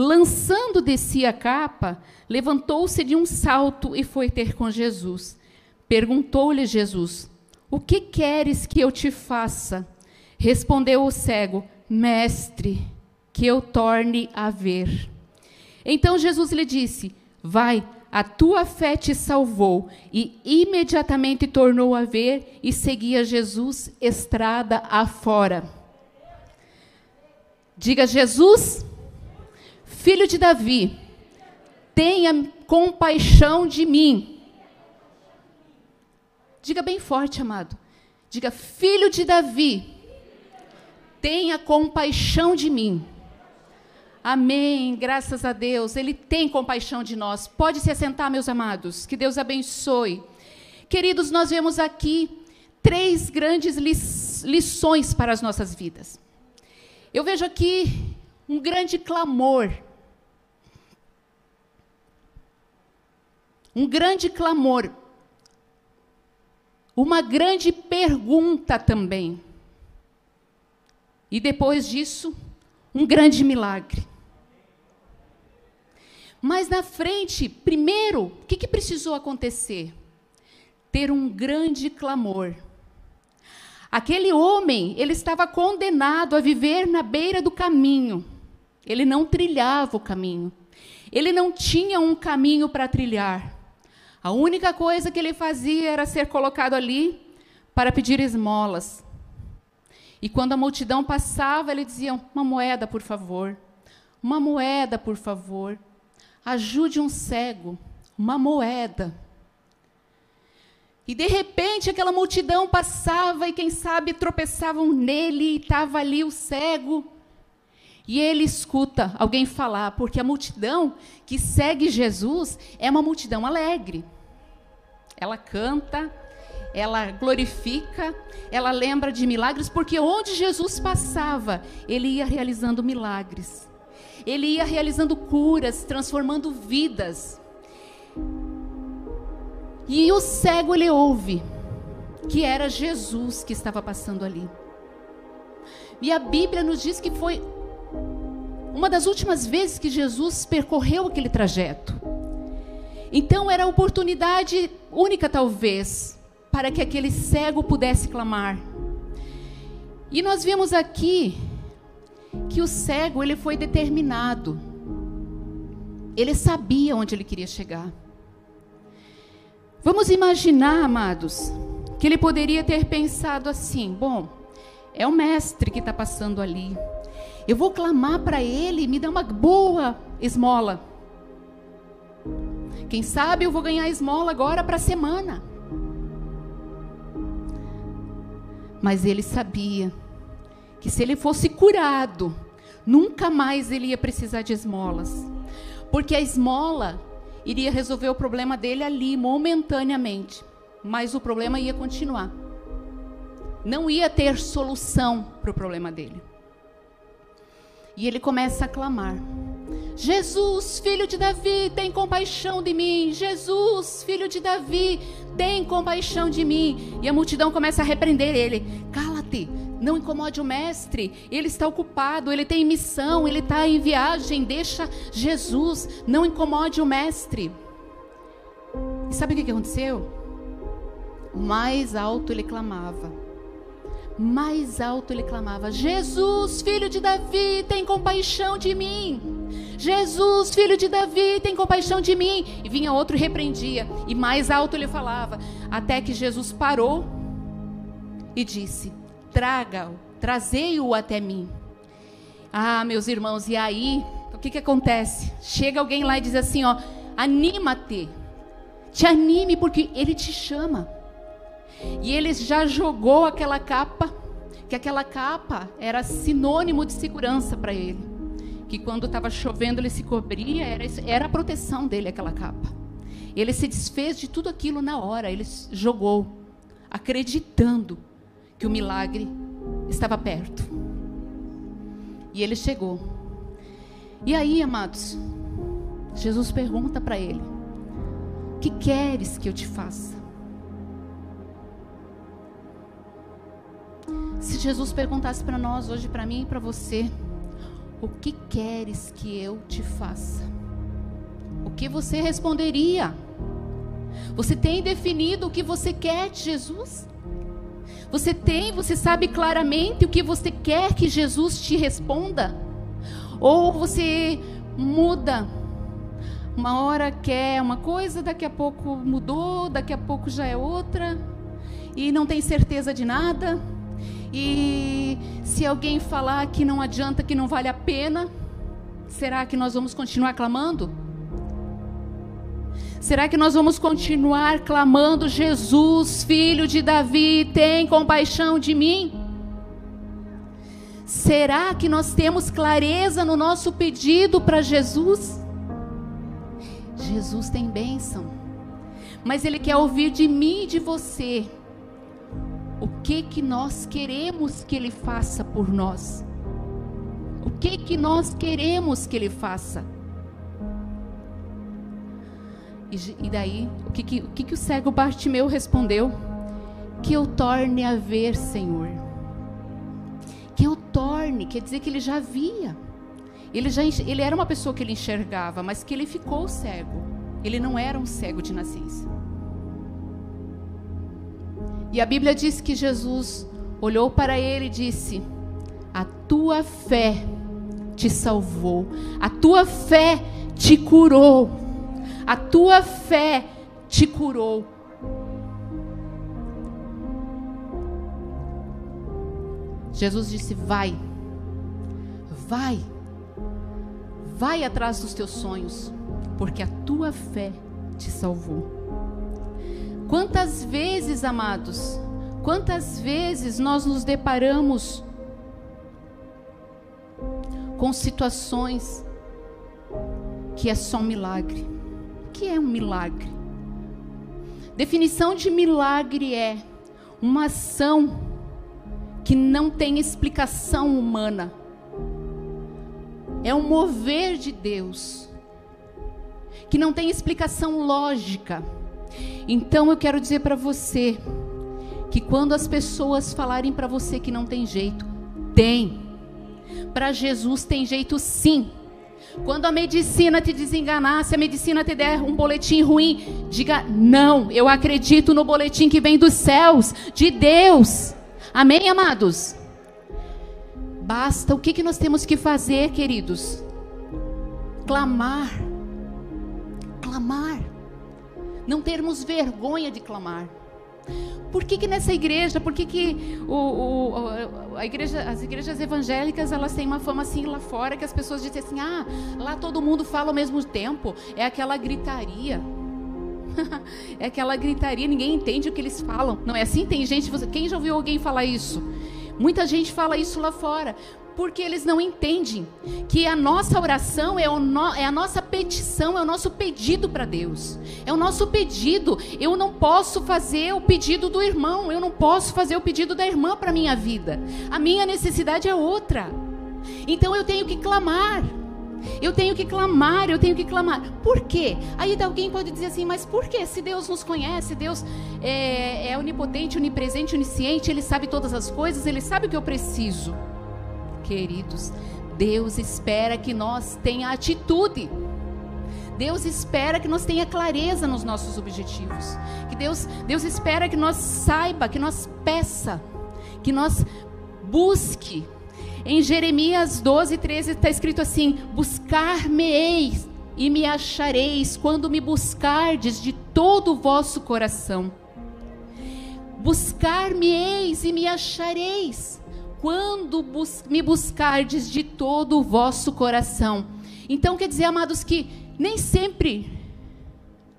lançando de si a capa, levantou-se de um salto e foi ter com Jesus. Perguntou-lhe Jesus: O que queres que eu te faça? Respondeu o cego: Mestre, que eu torne a ver. Então Jesus lhe disse: Vai, a tua fé te salvou. E imediatamente tornou a ver e seguia Jesus estrada afora. Diga, Jesus, filho de Davi, tenha compaixão de mim. Diga bem forte, amado. Diga, filho de Davi, tenha compaixão de mim. Amém, graças a Deus, Ele tem compaixão de nós. Pode se assentar, meus amados, que Deus abençoe. Queridos, nós vemos aqui três grandes lições para as nossas vidas. Eu vejo aqui um grande clamor. Um grande clamor. Uma grande pergunta também. E depois disso, um grande milagre. Mas na frente, primeiro, o que, que precisou acontecer? Ter um grande clamor. Aquele homem, ele estava condenado a viver na beira do caminho. Ele não trilhava o caminho. Ele não tinha um caminho para trilhar. A única coisa que ele fazia era ser colocado ali para pedir esmolas. E quando a multidão passava, ele dizia: Uma moeda, por favor. Uma moeda, por favor. Ajude um cego. Uma moeda. E de repente aquela multidão passava e quem sabe tropeçavam nele e estava ali o cego. E ele escuta alguém falar, porque a multidão que segue Jesus é uma multidão alegre. Ela canta, ela glorifica, ela lembra de milagres, porque onde Jesus passava, ele ia realizando milagres. Ele ia realizando curas, transformando vidas. E o cego ele ouve que era Jesus que estava passando ali. E a Bíblia nos diz que foi uma das últimas vezes que Jesus percorreu aquele trajeto. Então era a oportunidade única, talvez, para que aquele cego pudesse clamar. E nós vemos aqui que o cego ele foi determinado. Ele sabia onde ele queria chegar. Vamos imaginar, amados, que ele poderia ter pensado assim: bom, é o mestre que está passando ali. Eu vou clamar para ele, me dá uma boa esmola. Quem sabe eu vou ganhar esmola agora para a semana. Mas ele sabia que se ele fosse curado, nunca mais ele ia precisar de esmolas. Porque a esmola iria resolver o problema dele ali, momentaneamente. Mas o problema ia continuar. Não ia ter solução para o problema dele. E ele começa a clamar: Jesus, filho de Davi, tem compaixão de mim. Jesus, filho de Davi, tem compaixão de mim. E a multidão começa a repreender ele: Cala-te, não incomode o mestre. Ele está ocupado, ele tem missão, ele está em viagem. Deixa Jesus, não incomode o mestre. E sabe o que aconteceu? Mais alto ele clamava mais alto ele clamava: Jesus, filho de Davi, tem compaixão de mim. Jesus, filho de Davi, tem compaixão de mim. E vinha outro e repreendia, e mais alto ele falava, até que Jesus parou e disse: Traga-o, trazei-o até mim. Ah, meus irmãos, e aí, o que, que acontece? Chega alguém lá e diz assim: ó, anima-te, te anime, porque ele te chama. E ele já jogou aquela capa, que aquela capa era sinônimo de segurança para ele. Que quando estava chovendo ele se cobria, era, era a proteção dele aquela capa. Ele se desfez de tudo aquilo na hora, ele jogou, acreditando que o milagre estava perto. E ele chegou. E aí, amados, Jesus pergunta para ele: Que queres que eu te faça? Se Jesus perguntasse para nós hoje, para mim e para você, O que queres que eu te faça? O que você responderia? Você tem definido o que você quer de Jesus? Você tem, você sabe claramente o que você quer que Jesus te responda? Ou você muda? Uma hora quer uma coisa, daqui a pouco mudou, daqui a pouco já é outra, e não tem certeza de nada. E se alguém falar que não adianta, que não vale a pena, será que nós vamos continuar clamando? Será que nós vamos continuar clamando: Jesus, filho de Davi, tem compaixão de mim? Será que nós temos clareza no nosso pedido para Jesus? Jesus tem bênção, mas Ele quer ouvir de mim e de você o que que nós queremos que Ele faça por nós. O que que nós queremos que Ele faça? E, daí, o que, que, o que, que o cego Bartimeu respondeu? Que eu torne a ver, Senhor. Que eu torne, quer dizer que ele já via. Ele, já, ele era uma pessoa que ele enxergava, mas que ele ficou cego. Ele não era um cego de nascença. E a Bíblia diz que Jesus olhou para ele e disse: A tua fé te salvou, a tua fé te curou a tua fé te curou. Jesus disse: Vai, vai, vai atrás dos teus sonhos, porque a tua fé te salvou. Quantas vezes, amados, quantas vezes nós nos deparamos com situações que é só um milagre que é um milagre? Definição de milagre é uma ação que não tem explicação humana. É um mover de Deus que não tem explicação lógica. Então eu quero dizer para você que quando as pessoas falarem para você que não tem jeito, tem. Para Jesus tem jeito sim. Quando a medicina te desenganar, se a medicina te der um boletim ruim, diga: não, eu acredito no boletim que vem dos céus, de Deus. Amém, amados? Basta, o que, que nós temos que fazer, queridos? Clamar. Clamar. Não termos vergonha de clamar. Por que, que nessa igreja, por que, que o, o, a igreja, as igrejas evangélicas elas têm uma fama assim lá fora que as pessoas dizem assim, ah, lá todo mundo fala ao mesmo tempo, é aquela gritaria. é aquela gritaria, ninguém entende o que eles falam. Não é assim? Tem gente, quem já ouviu alguém falar isso? Muita gente fala isso lá fora porque eles não entendem que a nossa oração é, no, é a nossa petição, é o nosso pedido para Deus. É o nosso pedido. Eu não posso fazer o pedido do irmão, eu não posso fazer o pedido da irmã para minha vida. A minha necessidade é outra. Então eu tenho que clamar. Eu tenho que clamar, eu tenho que clamar. Por quê? Aí alguém pode dizer assim, mas por quê? Se Deus nos conhece, Deus é, é onipotente, onipresente, onisciente, Ele sabe todas as coisas, Ele sabe o que eu preciso queridos, Deus espera que nós tenha atitude. Deus espera que nós tenha clareza nos nossos objetivos. Que Deus, Deus espera que nós saiba, que nós peça, que nós busque. Em Jeremias 12, 13 está escrito assim: Buscar-me-eis e me achareis quando me buscardes de todo o vosso coração. Buscar-me-eis e me achareis quando bus me buscardes de todo o vosso coração. Então quer dizer, amados, que nem sempre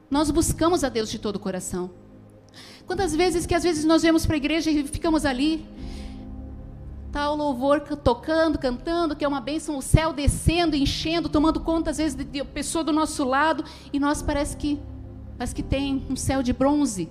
nós buscamos a Deus de todo o coração. Quantas vezes que às vezes nós vemos para a igreja e ficamos ali, tá o louvor tocando, cantando, que é uma bênção, o céu descendo, enchendo, tomando conta às vezes de, de pessoa do nosso lado, e nós parece que parece que tem um céu de bronze.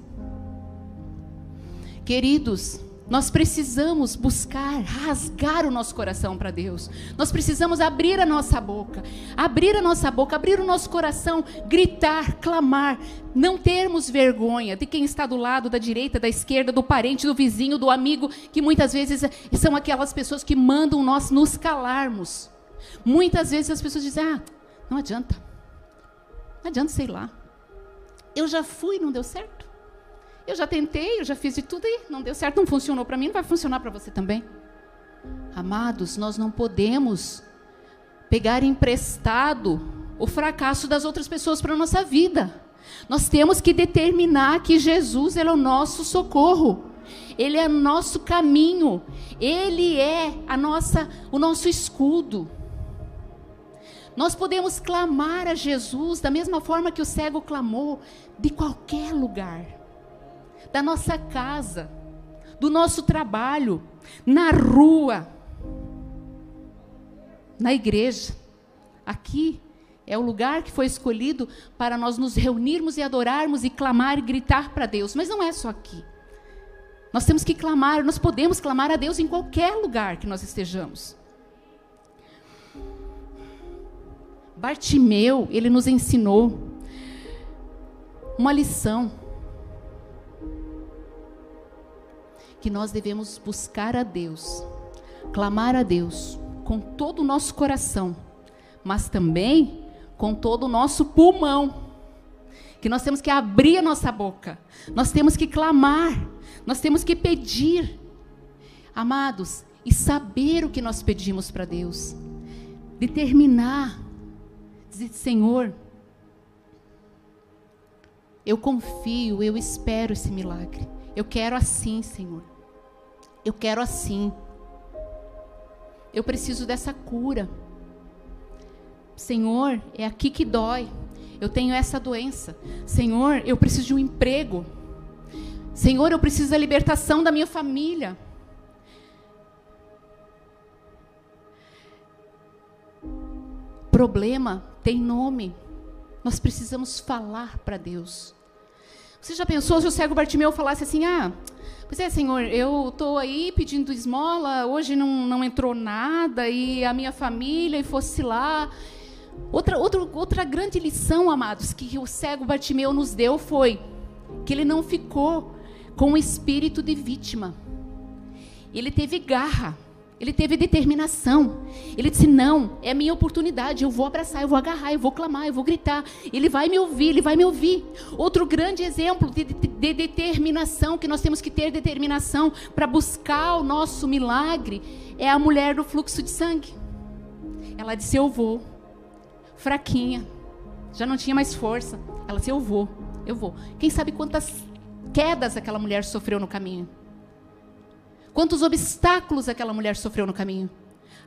Queridos, nós precisamos buscar, rasgar o nosso coração para Deus. Nós precisamos abrir a nossa boca, abrir a nossa boca, abrir o nosso coração, gritar, clamar, não termos vergonha de quem está do lado, da direita, da esquerda, do parente, do vizinho, do amigo, que muitas vezes são aquelas pessoas que mandam nós nos calarmos. Muitas vezes as pessoas dizem: ah, não adianta. Não adianta, sei lá. Eu já fui, não deu certo. Eu já tentei, eu já fiz de tudo e não deu certo, não funcionou para mim, não vai funcionar para você também. Amados, nós não podemos pegar emprestado o fracasso das outras pessoas para a nossa vida. Nós temos que determinar que Jesus é o nosso socorro. Ele é o nosso caminho, ele é a nossa, o nosso escudo. Nós podemos clamar a Jesus da mesma forma que o cego clamou, de qualquer lugar, da nossa casa, do nosso trabalho, na rua, na igreja. Aqui é o lugar que foi escolhido para nós nos reunirmos e adorarmos e clamar e gritar para Deus. Mas não é só aqui. Nós temos que clamar, nós podemos clamar a Deus em qualquer lugar que nós estejamos. Bartimeu, ele nos ensinou uma lição. Que nós devemos buscar a Deus, clamar a Deus com todo o nosso coração, mas também com todo o nosso pulmão. Que nós temos que abrir a nossa boca, nós temos que clamar, nós temos que pedir, amados, e saber o que nós pedimos para Deus. Determinar, dizer: Senhor, eu confio, eu espero esse milagre. Eu quero assim, Senhor. Eu quero assim. Eu preciso dessa cura. Senhor, é aqui que dói. Eu tenho essa doença. Senhor, eu preciso de um emprego. Senhor, eu preciso da libertação da minha família. Problema tem nome. Nós precisamos falar para Deus. Você já pensou se o cego Bartimeu falasse assim: Ah, pois é, Senhor, eu estou aí pedindo esmola, hoje não, não entrou nada, e a minha família, e fosse lá. Outra, outra, outra grande lição, amados, que o cego Bartimeu nos deu foi que ele não ficou com o espírito de vítima. Ele teve garra, ele teve determinação. Ele disse: Não, é minha oportunidade. Eu vou abraçar, eu vou agarrar, eu vou clamar, eu vou gritar. Ele vai me ouvir, ele vai me ouvir. Outro grande exemplo de, de, de determinação, que nós temos que ter determinação para buscar o nosso milagre, é a mulher do fluxo de sangue. Ela disse: Eu vou. Fraquinha, já não tinha mais força. Ela disse: Eu vou, eu vou. Quem sabe quantas quedas aquela mulher sofreu no caminho. Quantos obstáculos aquela mulher sofreu no caminho.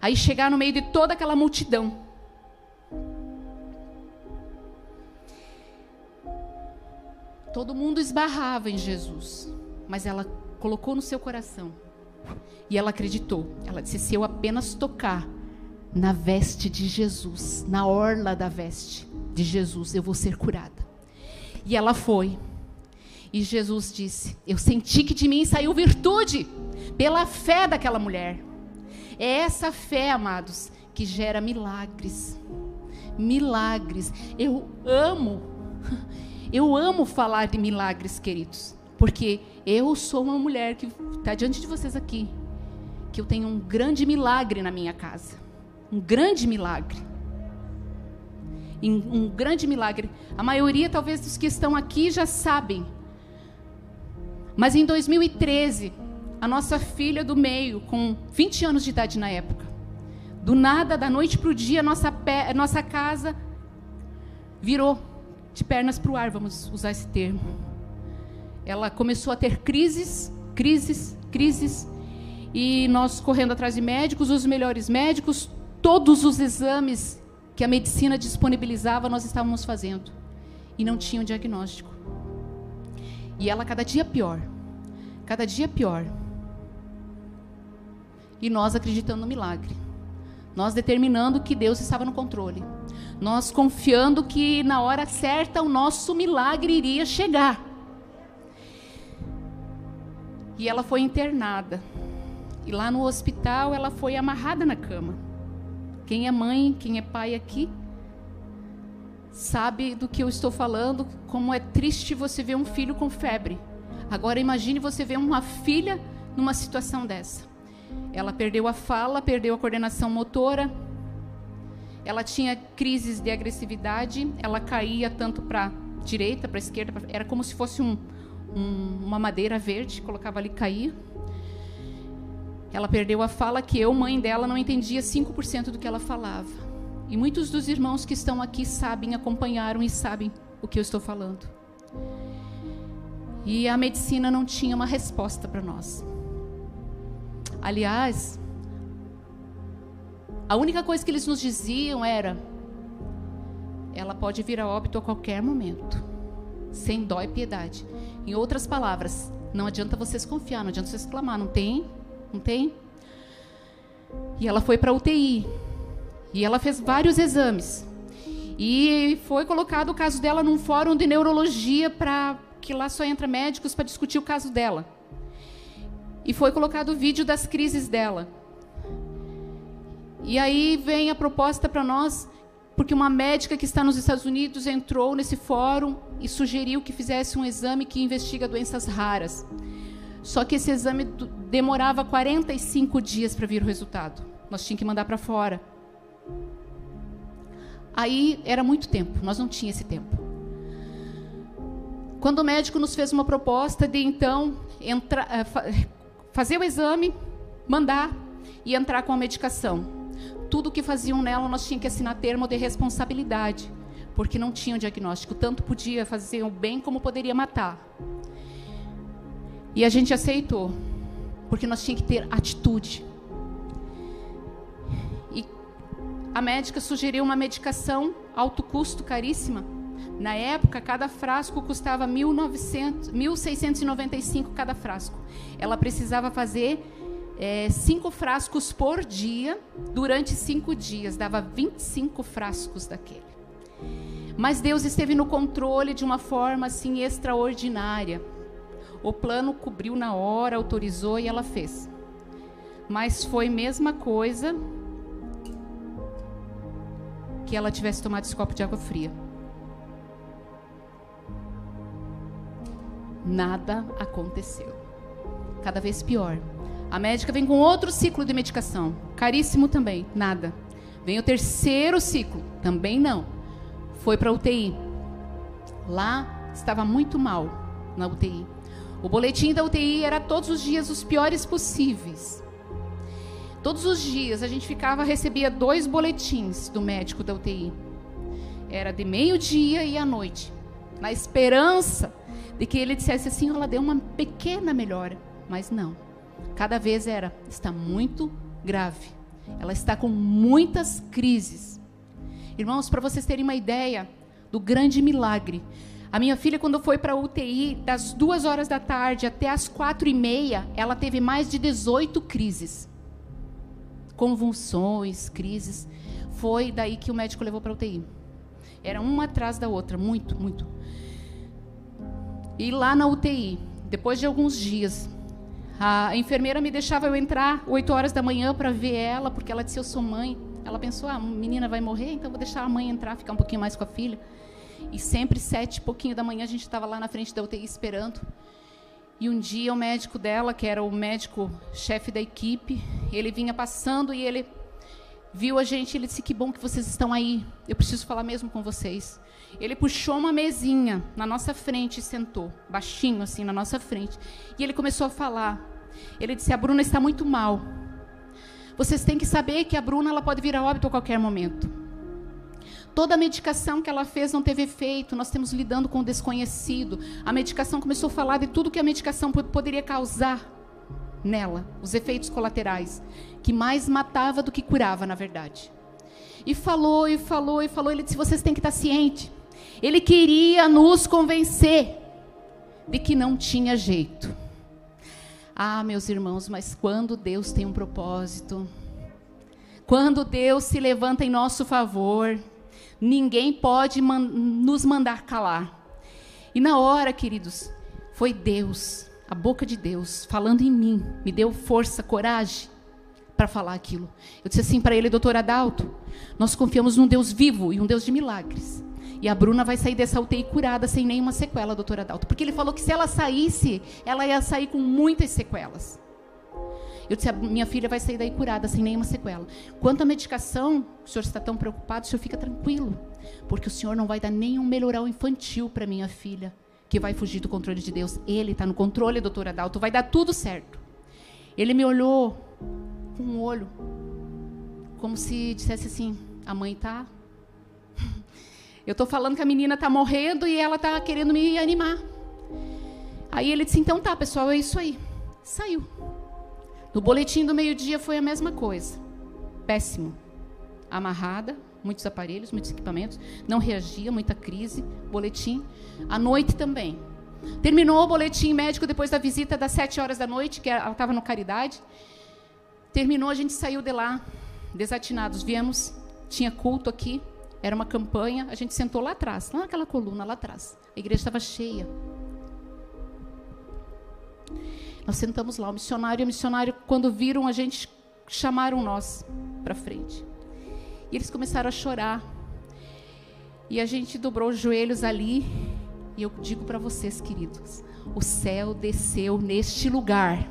Aí chegar no meio de toda aquela multidão. Todo mundo esbarrava em Jesus, mas ela colocou no seu coração e ela acreditou. Ela disse: se eu apenas tocar na veste de Jesus, na orla da veste de Jesus, eu vou ser curada. E ela foi. E Jesus disse: Eu senti que de mim saiu virtude pela fé daquela mulher. É essa fé, amados, que gera milagres. Milagres. Eu amo, eu amo falar de milagres, queridos, porque eu sou uma mulher que está diante de vocês aqui, que eu tenho um grande milagre na minha casa. Um grande milagre. Um grande milagre. A maioria, talvez, dos que estão aqui já sabem mas em 2013, a nossa filha do meio, com 20 anos de idade na época, do nada, da noite para o dia, nossa, nossa casa virou de pernas para o ar, vamos usar esse termo. Ela começou a ter crises, crises, crises, e nós correndo atrás de médicos, os melhores médicos, todos os exames que a medicina disponibilizava, nós estávamos fazendo. E não tinham diagnóstico. E ela cada dia pior. Cada dia pior. E nós acreditando no milagre. Nós determinando que Deus estava no controle. Nós confiando que na hora certa o nosso milagre iria chegar. E ela foi internada. E lá no hospital ela foi amarrada na cama. Quem é mãe, quem é pai aqui, sabe do que eu estou falando, como é triste você ver um filho com febre. Agora imagine você ver uma filha numa situação dessa. Ela perdeu a fala, perdeu a coordenação motora. ela tinha crises de agressividade, ela caía tanto para direita, para esquerda, pra... era como se fosse um, um, uma madeira verde, colocava ali caía. Ela perdeu a fala que eu, mãe dela, não entendia 5% do que ela falava. E muitos dos irmãos que estão aqui sabem, acompanharam e sabem o que eu estou falando. E a medicina não tinha uma resposta para nós. Aliás, a única coisa que eles nos diziam era: ela pode vir a óbito a qualquer momento, sem dó e piedade. Em outras palavras, não adianta vocês confiar, não adianta vocês clamar, não tem? Não tem? E ela foi para UTI. E ela fez vários exames. E foi colocado o caso dela num fórum de neurologia para que lá só entra médicos para discutir o caso dela. E foi colocado o vídeo das crises dela. E aí vem a proposta para nós, porque uma médica que está nos Estados Unidos entrou nesse fórum e sugeriu que fizesse um exame que investiga doenças raras. Só que esse exame demorava 45 dias para vir o resultado. Nós tínhamos que mandar para fora. Aí era muito tempo, nós não tínhamos esse tempo. Quando o médico nos fez uma proposta de então entrar, eh, fazer o exame, mandar e entrar com a medicação tudo que faziam nela nós tínhamos que assinar termo de responsabilidade, porque não tinha o diagnóstico. Tanto podia fazer o bem como poderia matar. E a gente aceitou, porque nós tínhamos que ter atitude. E a médica sugeriu uma medicação alto custo, caríssima. Na época, cada frasco custava 1.695 cada frasco. Ela precisava fazer é, cinco frascos por dia durante cinco dias, dava 25 frascos daquele. Mas Deus esteve no controle de uma forma assim extraordinária. O plano cobriu na hora, autorizou e ela fez. Mas foi a mesma coisa que ela tivesse tomado esse copo de água fria. Nada aconteceu. Cada vez pior. A médica vem com outro ciclo de medicação, caríssimo também, nada. Vem o terceiro ciclo, também não. Foi para UTI. Lá estava muito mal na UTI. O boletim da UTI era todos os dias os piores possíveis. Todos os dias a gente ficava, recebia dois boletins do médico da UTI. Era de meio-dia e à noite, na esperança de que ele dissesse assim: ela deu uma pequena melhora, mas não. Cada vez era, está muito grave. Ela está com muitas crises. Irmãos, para vocês terem uma ideia do grande milagre. A minha filha, quando foi para a UTI, das duas horas da tarde até as quatro e meia, ela teve mais de 18 crises. Convulsões, crises. Foi daí que o médico levou para a UTI. Era uma atrás da outra, muito, muito. E lá na UTI, depois de alguns dias, a enfermeira me deixava eu entrar 8 horas da manhã para ver ela, porque ela disse: Eu sou mãe. Ela pensou: ah, a menina vai morrer, então vou deixar a mãe entrar, ficar um pouquinho mais com a filha. E sempre, sete e pouquinho da manhã, a gente estava lá na frente da UTI esperando. E um dia o médico dela, que era o médico chefe da equipe, ele vinha passando e ele viu a gente, ele disse: "Que bom que vocês estão aí. Eu preciso falar mesmo com vocês". Ele puxou uma mesinha na nossa frente e sentou, baixinho assim na nossa frente. E ele começou a falar ele disse: A Bruna está muito mal. Vocês têm que saber que a Bruna ela pode vir a óbito a qualquer momento. Toda a medicação que ela fez não teve efeito, nós estamos lidando com o desconhecido. A medicação começou a falar de tudo que a medicação poderia causar nela, os efeitos colaterais, que mais matava do que curava, na verdade. E falou, e falou, e falou. Ele disse: vocês têm que estar ciente. Ele queria nos convencer de que não tinha jeito. Ah, meus irmãos, mas quando Deus tem um propósito, quando Deus se levanta em nosso favor, ninguém pode man nos mandar calar. E na hora, queridos, foi Deus, a boca de Deus, falando em mim, me deu força, coragem para falar aquilo. Eu disse assim para ele, doutor Adalto, nós confiamos num Deus vivo e um Deus de milagres. E a Bruna vai sair dessa UTI curada sem nenhuma sequela, doutora Adalto. Porque ele falou que se ela saísse, ela ia sair com muitas sequelas. Eu disse: minha filha vai sair daí curada, sem nenhuma sequela. Quanto à medicação, o senhor está tão preocupado, o senhor fica tranquilo, porque o senhor não vai dar nenhum melhoral infantil para minha filha, que vai fugir do controle de Deus. Ele está no controle, doutor Adalto, vai dar tudo certo. Ele me olhou com um olho, como se dissesse assim: a mãe está eu estou falando que a menina está morrendo e ela está querendo me animar. Aí ele disse: então tá, pessoal, é isso aí. Saiu. No boletim do meio-dia foi a mesma coisa. Péssimo. Amarrada, muitos aparelhos, muitos equipamentos, não reagia, muita crise. Boletim. À noite também. Terminou o boletim médico depois da visita das sete horas da noite, que ela estava no Caridade. Terminou, a gente saiu de lá, desatinados. Viemos, tinha culto aqui. Era uma campanha, a gente sentou lá atrás, lá naquela coluna lá atrás. A igreja estava cheia. Nós sentamos lá, o missionário e o missionário, quando viram a gente, chamaram nós para frente. E eles começaram a chorar. E a gente dobrou os joelhos ali. E eu digo para vocês, queridos, o céu desceu neste lugar.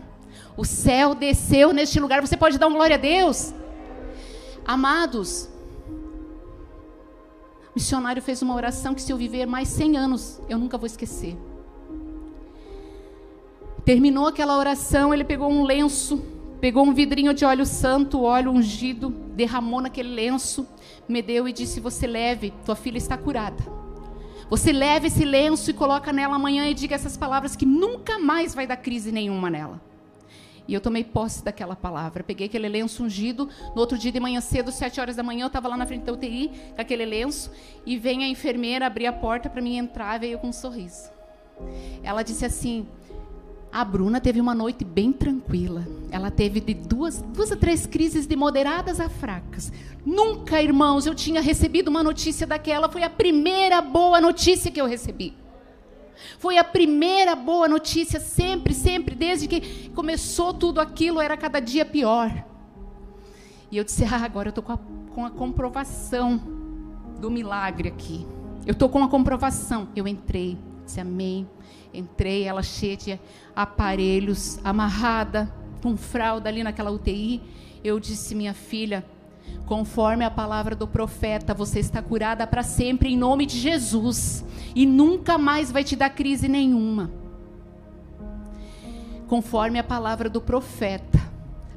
O céu desceu neste lugar. Você pode dar uma glória a Deus? Amados, o missionário fez uma oração que, se eu viver mais 100 anos, eu nunca vou esquecer. Terminou aquela oração, ele pegou um lenço, pegou um vidrinho de óleo santo, óleo ungido, derramou naquele lenço, me deu e disse: Você leve, tua filha está curada. Você leve esse lenço e coloca nela amanhã e diga essas palavras que nunca mais vai dar crise nenhuma nela. E eu tomei posse daquela palavra. Peguei aquele lenço ungido. No outro dia de manhã cedo, sete horas da manhã, eu estava lá na frente da UTI com aquele lenço. E vem a enfermeira abrir a porta para mim entrar. Veio com um sorriso. Ela disse assim: a Bruna teve uma noite bem tranquila. Ela teve de duas, duas a três crises de moderadas a fracas. Nunca, irmãos, eu tinha recebido uma notícia daquela. Foi a primeira boa notícia que eu recebi. Foi a primeira boa notícia, sempre, sempre, desde que começou tudo aquilo, era cada dia pior. E eu disse: Ah, agora eu estou com, com a comprovação do milagre aqui. Eu estou com a comprovação. Eu entrei, disse amém. Entrei, ela cheia de aparelhos, amarrada, com fralda ali naquela UTI. Eu disse: Minha filha, Conforme a palavra do profeta, você está curada para sempre em nome de Jesus e nunca mais vai te dar crise nenhuma. Conforme a palavra do profeta,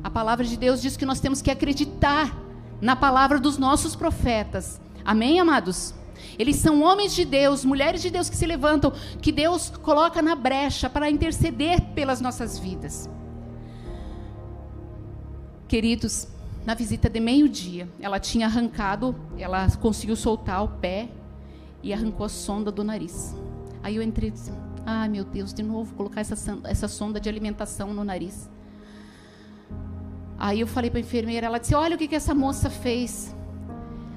a palavra de Deus diz que nós temos que acreditar na palavra dos nossos profetas. Amém, amados? Eles são homens de Deus, mulheres de Deus que se levantam, que Deus coloca na brecha para interceder pelas nossas vidas. Queridos, na visita de meio-dia, ela tinha arrancado, ela conseguiu soltar o pé e arrancou a sonda do nariz. Aí eu entrei e disse: Ah, meu Deus, de novo colocar essa, essa sonda de alimentação no nariz. Aí eu falei para a enfermeira, ela disse: Olha o que, que essa moça fez.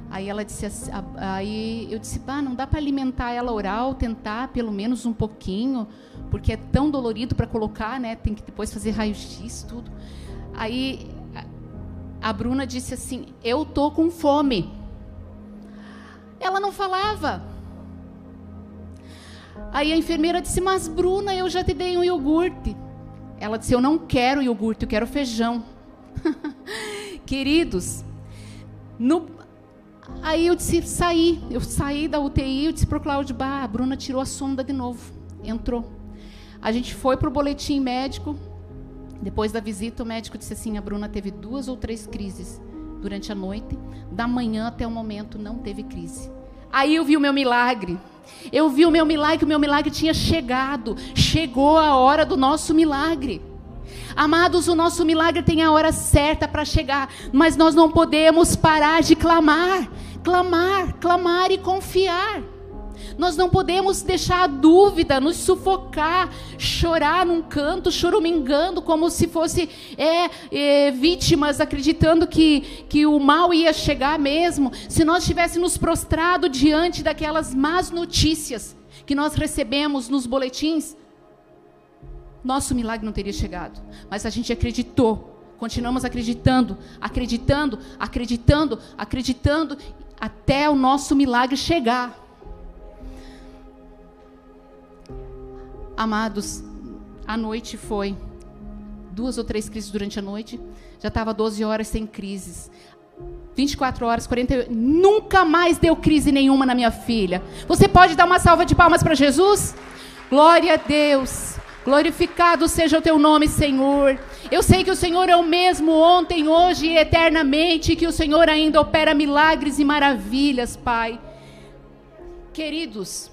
Aí ela disse, assim, aí eu disse, bah, não dá para alimentar ela oral, tentar pelo menos um pouquinho, porque é tão dolorido para colocar, né? Tem que depois fazer raio-x tudo. Aí a Bruna disse assim: Eu tô com fome. Ela não falava. Aí a enfermeira disse: Mas Bruna, eu já te dei um iogurte. Ela disse: Eu não quero iogurte, eu quero feijão. Queridos, no... aí eu disse: Saí. Eu saí da UTI, eu disse para o Cláudio: Bah, a Bruna tirou a sonda de novo. Entrou. A gente foi para o boletim médico. Depois da visita, o médico disse assim: a Bruna teve duas ou três crises durante a noite, da manhã até o momento não teve crise. Aí eu vi o meu milagre. Eu vi o meu milagre, o meu milagre tinha chegado. Chegou a hora do nosso milagre. Amados, o nosso milagre tem a hora certa para chegar, mas nós não podemos parar de clamar, clamar, clamar e confiar. Nós não podemos deixar a dúvida nos sufocar, chorar num canto, choramingando, como se fosse é, é, vítimas, acreditando que, que o mal ia chegar mesmo. Se nós tivéssemos prostrado diante daquelas más notícias que nós recebemos nos boletins, nosso milagre não teria chegado. Mas a gente acreditou. Continuamos acreditando, acreditando, acreditando, acreditando, até o nosso milagre chegar. Amados, a noite foi duas ou três crises durante a noite. Já estava 12 horas sem crises. 24 horas, 48. Nunca mais deu crise nenhuma na minha filha. Você pode dar uma salva de palmas para Jesus? Glória a Deus. Glorificado seja o teu nome, Senhor. Eu sei que o Senhor é o mesmo ontem, hoje e eternamente, e que o Senhor ainda opera milagres e maravilhas, Pai. Queridos,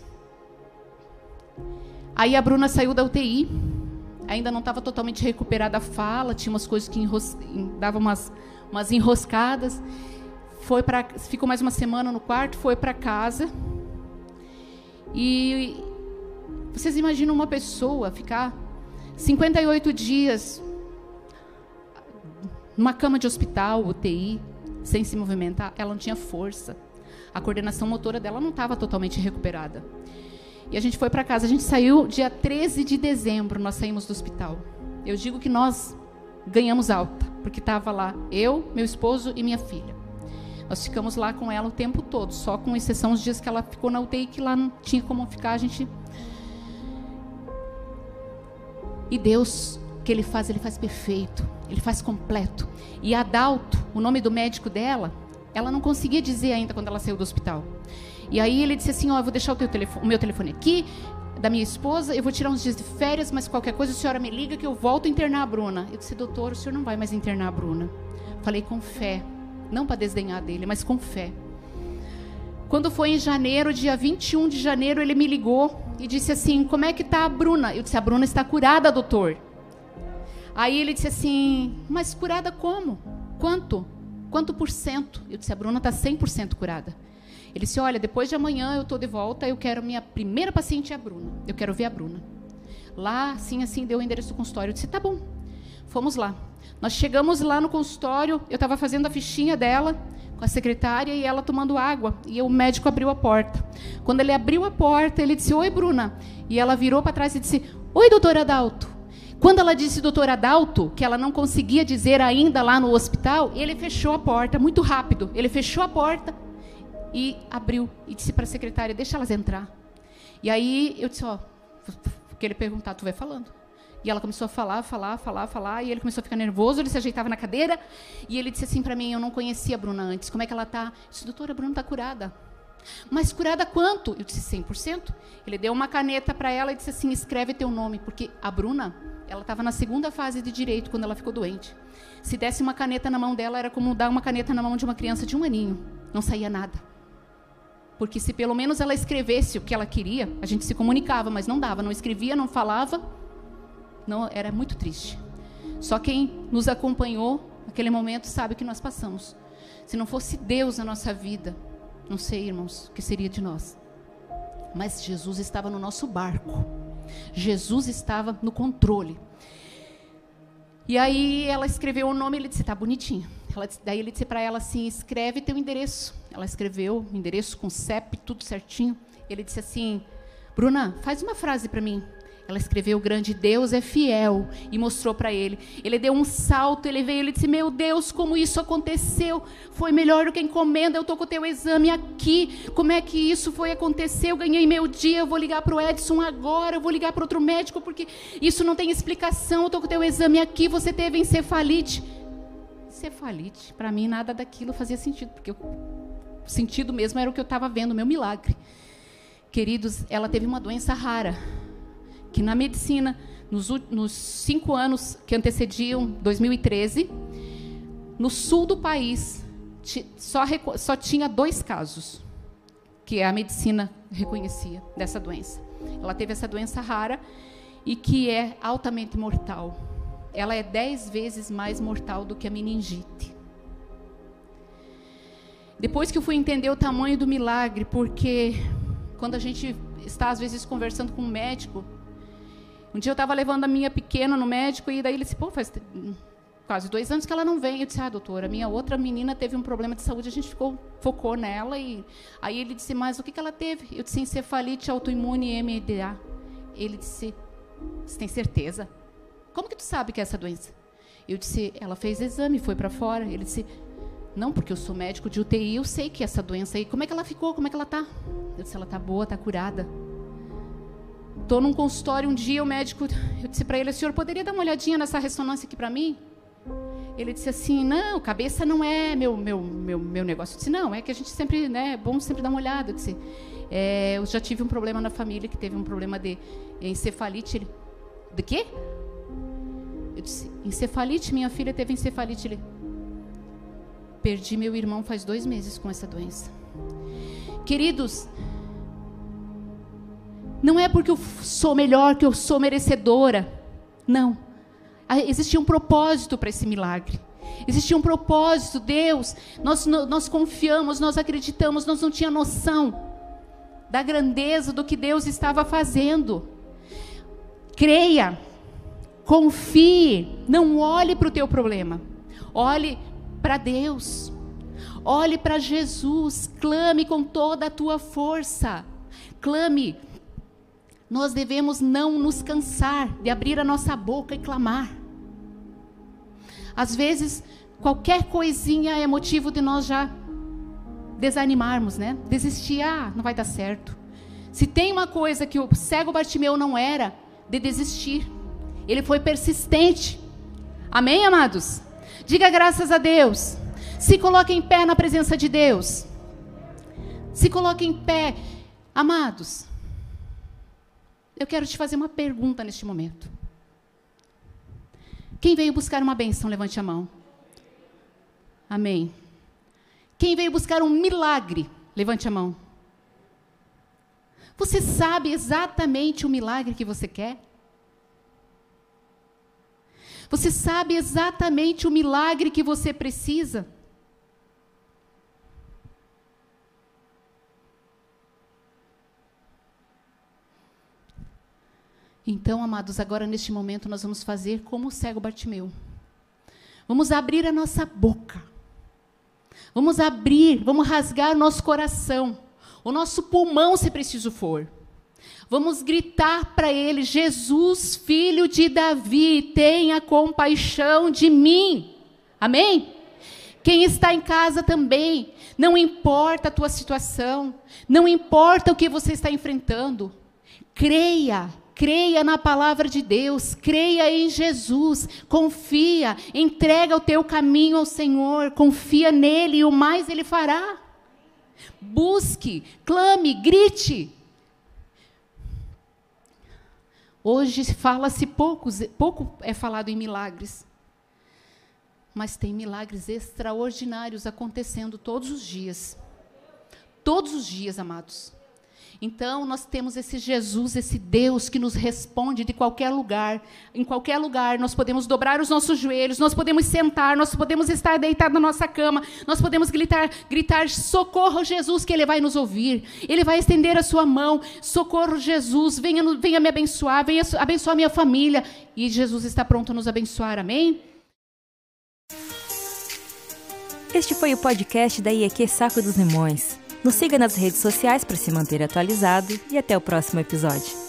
aí a Bruna saiu da UTI, ainda não estava totalmente recuperada a fala, tinha umas coisas que enros... davam umas, umas enroscadas. Foi para, ficou mais uma semana no quarto, foi para casa. E vocês imaginam uma pessoa ficar 58 dias numa cama de hospital, UTI, sem se movimentar? Ela não tinha força. A coordenação motora dela não estava totalmente recuperada. E a gente foi para casa. A gente saiu dia 13 de dezembro, nós saímos do hospital. Eu digo que nós ganhamos alta, porque estava lá eu, meu esposo e minha filha. Nós ficamos lá com ela o tempo todo, só com exceção os dias que ela ficou na UTI, que lá não tinha como ficar, a gente e Deus, o que ele faz, ele faz perfeito, ele faz completo. E Adalto, o nome do médico dela, ela não conseguia dizer ainda quando ela saiu do hospital. E aí ele disse assim: Ó, oh, eu vou deixar o, telefone, o meu telefone aqui, da minha esposa, eu vou tirar uns dias de férias, mas qualquer coisa a senhora me liga que eu volto a internar a Bruna. Eu disse: Doutor, o senhor não vai mais internar a Bruna. Falei com fé, não para desdenhar dele, mas com fé. Quando foi em janeiro, dia 21 de janeiro, ele me ligou e disse assim: Como é que está a Bruna? Eu disse: A Bruna está curada, doutor. Aí ele disse assim: Mas curada como? Quanto? Quanto por cento? Eu disse: A Bruna está 100% curada. Ele disse: Olha, depois de amanhã eu estou de volta, eu quero minha primeira paciente é a Bruna. Eu quero ver a Bruna. Lá, assim, assim, deu o endereço do consultório. Eu disse: Tá bom. Fomos lá. Nós chegamos lá no consultório, eu estava fazendo a fichinha dela com a secretária e ela tomando água. E o médico abriu a porta. Quando ele abriu a porta, ele disse: Oi, Bruna. E ela virou para trás e disse: Oi, doutora Adalto. Quando ela disse doutor Adalto, que ela não conseguia dizer ainda lá no hospital, ele fechou a porta muito rápido. Ele fechou a porta e abriu e disse para a secretária: Deixa elas entrar. E aí eu disse: Ó, que ele perguntar, tu vai falando. E ela começou a falar, falar, falar, falar, e ele começou a ficar nervoso, ele se ajeitava na cadeira, e ele disse assim para mim, eu não conhecia a Bruna antes, como é que ela está? Disse, doutora, a Bruna está curada. Mas curada quanto? Eu disse, 100%. Ele deu uma caneta para ela e disse assim, escreve teu nome, porque a Bruna, ela estava na segunda fase de direito, quando ela ficou doente. Se desse uma caneta na mão dela, era como dar uma caneta na mão de uma criança de um aninho. Não saía nada. Porque se pelo menos ela escrevesse o que ela queria, a gente se comunicava, mas não dava, não escrevia, não falava, não, era muito triste. Só quem nos acompanhou naquele momento sabe o que nós passamos. Se não fosse Deus na nossa vida, não sei, irmãos, o que seria de nós. Mas Jesus estava no nosso barco. Jesus estava no controle. E aí ela escreveu o nome, ele disse, tá bonitinho. Ela, daí ele disse para ela assim, escreve teu endereço. Ela escreveu o endereço com CEP, tudo certinho. Ele disse assim, Bruna, faz uma frase para mim. Ela escreveu: Grande Deus é fiel e mostrou para ele. Ele deu um salto, ele veio, ele disse: Meu Deus, como isso aconteceu? Foi melhor do que encomenda. Eu estou com o teu exame aqui. Como é que isso foi acontecer? Eu ganhei meu dia. Eu vou ligar para o Edson agora. Eu vou ligar para outro médico porque isso não tem explicação. Eu estou com o teu exame aqui. Você teve encefalite. Encefalite, para mim nada daquilo fazia sentido, porque o sentido mesmo era o que eu estava vendo, meu milagre. Queridos, ela teve uma doença rara que na medicina, nos, nos cinco anos que antecediam 2013, no sul do país, só, só tinha dois casos que a medicina reconhecia dessa doença. Ela teve essa doença rara e que é altamente mortal. Ela é dez vezes mais mortal do que a meningite. Depois que eu fui entender o tamanho do milagre, porque quando a gente está às vezes conversando com um médico, um dia eu estava levando a minha pequena no médico e daí ele disse, pô, faz quase dois anos que ela não vem. Eu disse, ah, doutora, minha outra menina teve um problema de saúde, a gente ficou, focou nela. e Aí ele disse, mas o que, que ela teve? Eu disse, encefalite autoimune MDA. Ele disse, você tem certeza? Como que tu sabe que é essa doença? Eu disse, ela fez exame, foi para fora. Ele disse, não, porque eu sou médico de UTI, eu sei que essa doença aí. Como é que ela ficou? Como é que ela está? Eu disse, ela está boa, está curada. Tô num consultório um dia, o médico, eu disse para ele, o senhor poderia dar uma olhadinha nessa ressonância aqui para mim? Ele disse assim, não, cabeça não é meu, meu, meu, meu negócio. Eu disse, não, é que a gente sempre, né, é bom sempre dar uma olhada. Eu disse, é, eu já tive um problema na família, que teve um problema de encefalite. Ele, de quê? Eu disse, encefalite, minha filha teve encefalite. Ele, perdi meu irmão faz dois meses com essa doença. Queridos, não é porque eu sou melhor que eu sou merecedora. Não. Ah, existia um propósito para esse milagre. Existia um propósito, Deus. Nós, nós confiamos, nós acreditamos, nós não tínhamos noção da grandeza do que Deus estava fazendo. Creia, confie, não olhe para o teu problema, olhe para Deus, olhe para Jesus, clame com toda a tua força, clame nós devemos não nos cansar de abrir a nossa boca e clamar. Às vezes, qualquer coisinha é motivo de nós já desanimarmos, né? Desistir, ah, não vai dar certo. Se tem uma coisa que o cego Bartimeu não era, de desistir. Ele foi persistente. Amém, amados? Diga graças a Deus. Se coloque em pé na presença de Deus. Se coloque em pé. Amados, eu quero te fazer uma pergunta neste momento. Quem veio buscar uma benção, levante a mão. Amém. Quem veio buscar um milagre, levante a mão. Você sabe exatamente o milagre que você quer? Você sabe exatamente o milagre que você precisa? Então, amados, agora neste momento nós vamos fazer como o cego Bartimeu. Vamos abrir a nossa boca. Vamos abrir, vamos rasgar o nosso coração, o nosso pulmão, se preciso for. Vamos gritar para ele: Jesus, filho de Davi, tenha compaixão de mim. Amém? Quem está em casa também, não importa a tua situação, não importa o que você está enfrentando, creia Creia na palavra de Deus, creia em Jesus, confia, entrega o teu caminho ao Senhor, confia nele e o mais ele fará. Busque, clame, grite. Hoje fala-se pouco, pouco é falado em milagres. Mas tem milagres extraordinários acontecendo todos os dias. Todos os dias, amados. Então, nós temos esse Jesus, esse Deus que nos responde de qualquer lugar. Em qualquer lugar, nós podemos dobrar os nossos joelhos, nós podemos sentar, nós podemos estar deitados na nossa cama, nós podemos gritar, gritar: socorro, Jesus, que Ele vai nos ouvir. Ele vai estender a sua mão: socorro, Jesus, venha, venha me abençoar, venha abençoar minha família. E Jesus está pronto a nos abençoar, amém? Este foi o podcast da IEQ Saco dos Limões. Nos siga nas redes sociais para se manter atualizado e até o próximo episódio.